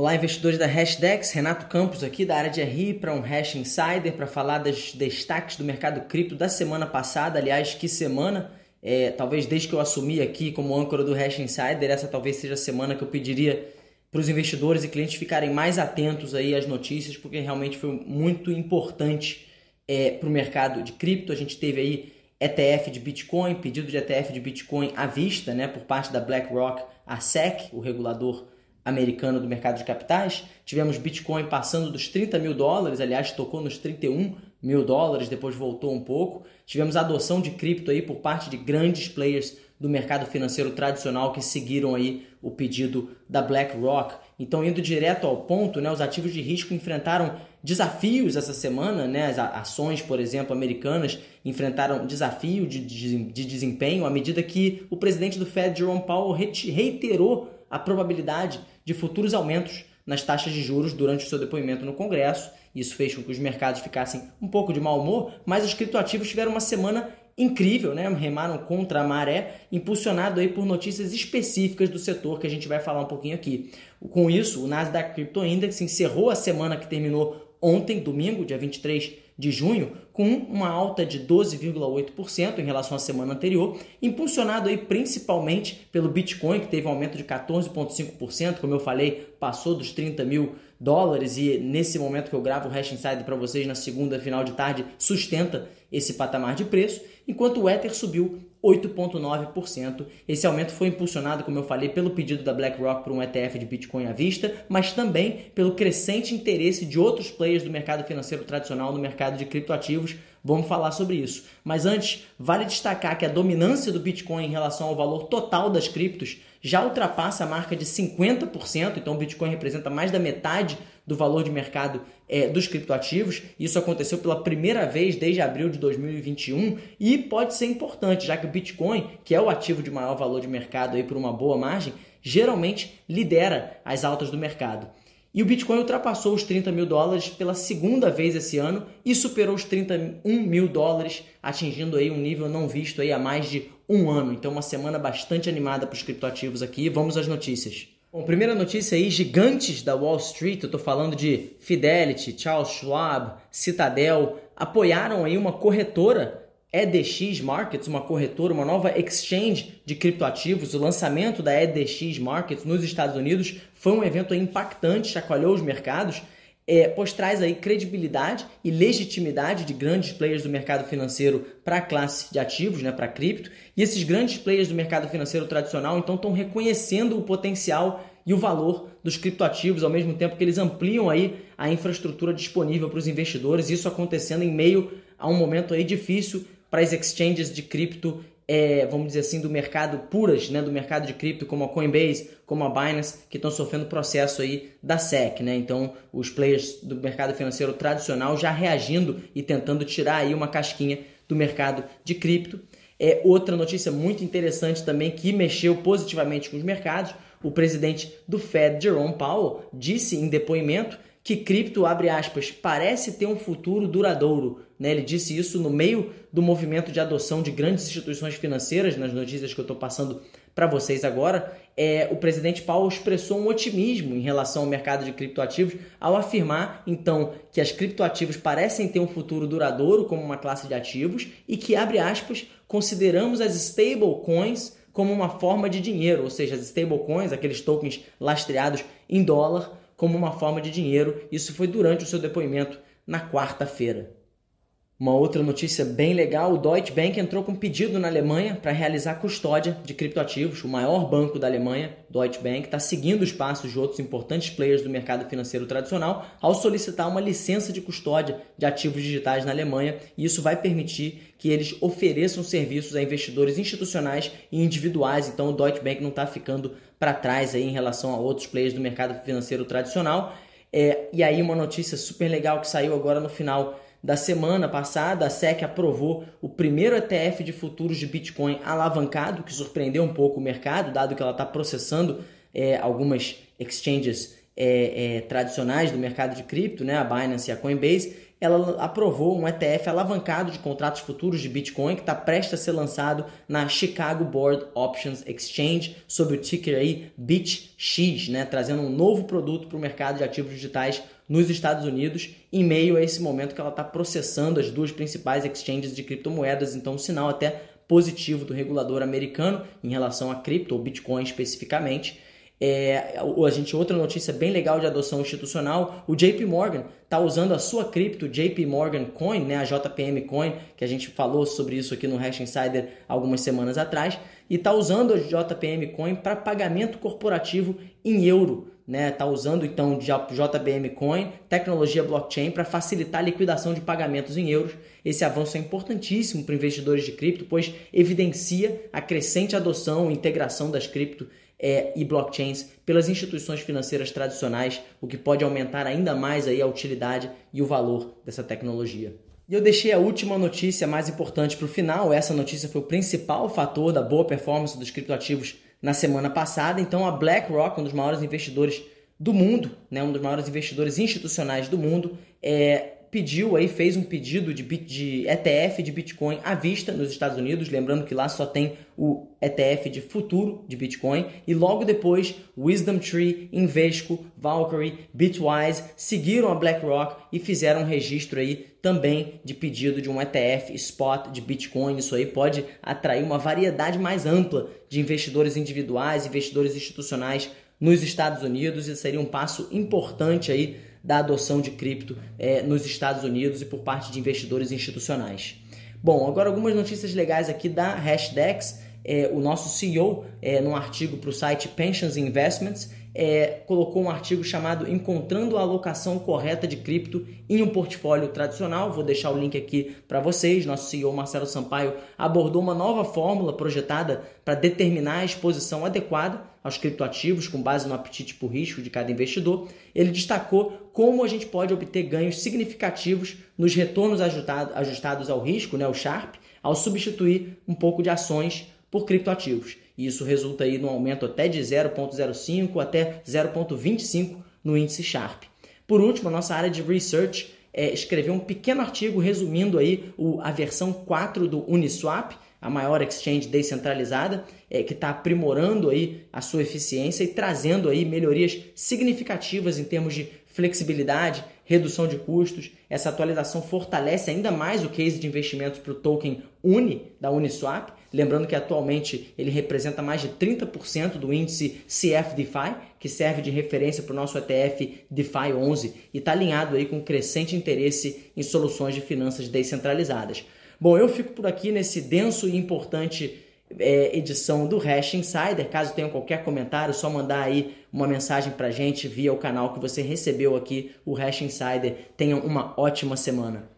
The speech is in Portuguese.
Olá, investidores da Hashdex, Renato Campos aqui da área de RI para um Hash Insider para falar dos destaques do mercado cripto da semana passada. Aliás, que semana! É, talvez desde que eu assumi aqui como âncora do Hash Insider, essa talvez seja a semana que eu pediria para os investidores e clientes ficarem mais atentos aí às notícias, porque realmente foi muito importante é, para o mercado de cripto. A gente teve aí ETF de Bitcoin, pedido de ETF de Bitcoin à vista, né, por parte da BlackRock, a SEC, o regulador americano do mercado de capitais. Tivemos Bitcoin passando dos 30 mil dólares, aliás, tocou nos 31 mil dólares, depois voltou um pouco. Tivemos adoção de cripto aí por parte de grandes players do mercado financeiro tradicional que seguiram aí o pedido da BlackRock. Então, indo direto ao ponto, né, os ativos de risco enfrentaram desafios essa semana, né? As ações, por exemplo, americanas enfrentaram desafio de, de, de desempenho à medida que o presidente do Fed, Jerome Powell, reiterou a probabilidade de futuros aumentos nas taxas de juros durante o seu depoimento no Congresso. Isso fez com que os mercados ficassem um pouco de mau humor, mas os criptoativos tiveram uma semana incrível, né? Remaram contra a maré, impulsionado aí por notícias específicas do setor que a gente vai falar um pouquinho aqui. Com isso, o Nasdaq Crypto Index encerrou a semana que terminou ontem, domingo, dia 23 de junho, com uma alta de 12,8% em relação à semana anterior, impulsionado aí principalmente pelo Bitcoin, que teve um aumento de 14,5%, como eu falei, passou dos 30 mil dólares e nesse momento que eu gravo o Hash Insider para vocês na segunda final de tarde, sustenta esse patamar de preço, enquanto o Ether subiu 8,9%. Esse aumento foi impulsionado, como eu falei, pelo pedido da BlackRock por um ETF de Bitcoin à vista, mas também pelo crescente interesse de outros players do mercado financeiro tradicional no mercado de criptoativos. Vamos falar sobre isso. Mas antes, vale destacar que a dominância do Bitcoin em relação ao valor total das criptos já ultrapassa a marca de 50%, então o Bitcoin representa mais da metade do valor de mercado é, dos criptoativos. Isso aconteceu pela primeira vez desde abril de 2021 e pode ser importante, já que o Bitcoin, que é o ativo de maior valor de mercado aí por uma boa margem, geralmente lidera as altas do mercado. E o Bitcoin ultrapassou os 30 mil dólares pela segunda vez esse ano e superou os 31 mil dólares, atingindo aí um nível não visto aí há mais de um ano. Então, uma semana bastante animada para os criptoativos aqui. Vamos às notícias. Bom, primeira notícia aí, gigantes da Wall Street, eu estou falando de Fidelity, Charles Schwab, Citadel, apoiaram aí uma corretora EDX Markets, uma corretora, uma nova exchange de criptoativos. O lançamento da EDX Markets nos Estados Unidos foi um evento impactante, chacoalhou os mercados, é, pois traz aí credibilidade e legitimidade de grandes players do mercado financeiro para a classe de ativos, né, para cripto. E esses grandes players do mercado financeiro tradicional então estão reconhecendo o potencial e o valor dos criptoativos, ao mesmo tempo que eles ampliam aí a infraestrutura disponível para os investidores, isso acontecendo em meio a um momento aí difícil para as exchanges de cripto, é, vamos dizer assim, do mercado puras, né, do mercado de cripto, como a Coinbase, como a Binance, que estão sofrendo processo aí da SEC, né? Então, os players do mercado financeiro tradicional já reagindo e tentando tirar aí uma casquinha do mercado de cripto. É outra notícia muito interessante também que mexeu positivamente com os mercados. O presidente do Fed, Jerome Powell, disse em depoimento que cripto, abre aspas, parece ter um futuro duradouro. Né? Ele disse isso no meio do movimento de adoção de grandes instituições financeiras, nas notícias que eu estou passando para vocês agora. É, o presidente Paulo expressou um otimismo em relação ao mercado de criptoativos ao afirmar, então, que as criptoativos parecem ter um futuro duradouro como uma classe de ativos e que, abre aspas, consideramos as stablecoins como uma forma de dinheiro, ou seja, as stablecoins, aqueles tokens lastreados em dólar, como uma forma de dinheiro. Isso foi durante o seu depoimento na quarta-feira. Uma outra notícia bem legal: o Deutsche Bank entrou com um pedido na Alemanha para realizar custódia de criptoativos. O maior banco da Alemanha, Deutsche Bank, está seguindo os passos de outros importantes players do mercado financeiro tradicional ao solicitar uma licença de custódia de ativos digitais na Alemanha. E isso vai permitir que eles ofereçam serviços a investidores institucionais e individuais. Então, o Deutsche Bank não está ficando para trás aí em relação a outros players do mercado financeiro tradicional. É, e aí, uma notícia super legal que saiu agora no final da semana passada, a SEC aprovou o primeiro ETF de futuros de Bitcoin alavancado, que surpreendeu um pouco o mercado, dado que ela está processando é, algumas exchanges é, é, tradicionais do mercado de cripto, né, a Binance e a Coinbase. ela aprovou um ETF alavancado de contratos futuros de Bitcoin que está prestes a ser lançado na Chicago Board Options Exchange sob o ticker aí BitX, né, trazendo um novo produto para o mercado de ativos digitais nos Estados Unidos, em meio a esse momento que ela está processando as duas principais exchanges de criptomoedas, então um sinal até positivo do regulador americano em relação a cripto, ou Bitcoin especificamente. É, a gente outra notícia bem legal de adoção institucional, o JP Morgan está usando a sua cripto JP Morgan Coin, né, a JPM Coin, que a gente falou sobre isso aqui no Hash Insider algumas semanas atrás, e está usando a JPM Coin para pagamento corporativo em euro. Né, tá usando então JBM Coin, tecnologia blockchain para facilitar a liquidação de pagamentos em euros. Esse avanço é importantíssimo para investidores de cripto, pois evidencia a crescente adoção e integração das cripto é, e blockchains pelas instituições financeiras tradicionais, o que pode aumentar ainda mais aí a utilidade e o valor dessa tecnologia. E eu deixei a última notícia mais importante para o final. Essa notícia foi o principal fator da boa performance dos criptoativos na semana passada. Então, a BlackRock, um dos maiores investidores do mundo, né, um dos maiores investidores institucionais do mundo, é, pediu aí, fez um pedido de, de ETF de Bitcoin à vista nos Estados Unidos, lembrando que lá só tem o ETF de futuro de Bitcoin, e logo depois Wisdom Tree, Invesco, Valkyrie, Bitwise seguiram a BlackRock e fizeram um registro aí também de pedido de um ETF spot de Bitcoin. Isso aí pode atrair uma variedade mais ampla de investidores individuais, investidores institucionais nos Estados Unidos e seria um passo importante aí da adoção de cripto é, nos Estados Unidos e por parte de investidores institucionais. Bom, agora algumas notícias legais aqui da Hashdex. É, o nosso CEO, é, num artigo para o site Pensions Investments, é, colocou um artigo chamado Encontrando a alocação correta de cripto em um portfólio tradicional. Vou deixar o link aqui para vocês. Nosso CEO Marcelo Sampaio abordou uma nova fórmula projetada para determinar a exposição adequada aos criptoativos com base no apetite por risco de cada investidor. Ele destacou como a gente pode obter ganhos significativos nos retornos ajustados ao risco, né, o Sharp, ao substituir um pouco de ações por criptoativos. E isso resulta aí num aumento até de 0,05 até 0,25 no índice Sharp. Por último, a nossa área de research é, escreveu um pequeno artigo resumindo aí o, a versão 4 do Uniswap, a maior exchange descentralizada, é, que está aprimorando aí a sua eficiência e trazendo aí melhorias significativas em termos de flexibilidade, redução de custos. Essa atualização fortalece ainda mais o case de investimentos para o token UNI da Uniswap, lembrando que atualmente ele representa mais de 30% do índice CFDFI, que serve de referência para o nosso ETF DeFi 11 e está alinhado aí com crescente interesse em soluções de finanças descentralizadas. Bom, eu fico por aqui nesse denso e importante é, edição do Hash Insider. Caso tenha qualquer comentário, só mandar aí uma mensagem para gente via o canal que você recebeu aqui, o Hash Insider. Tenha uma ótima semana.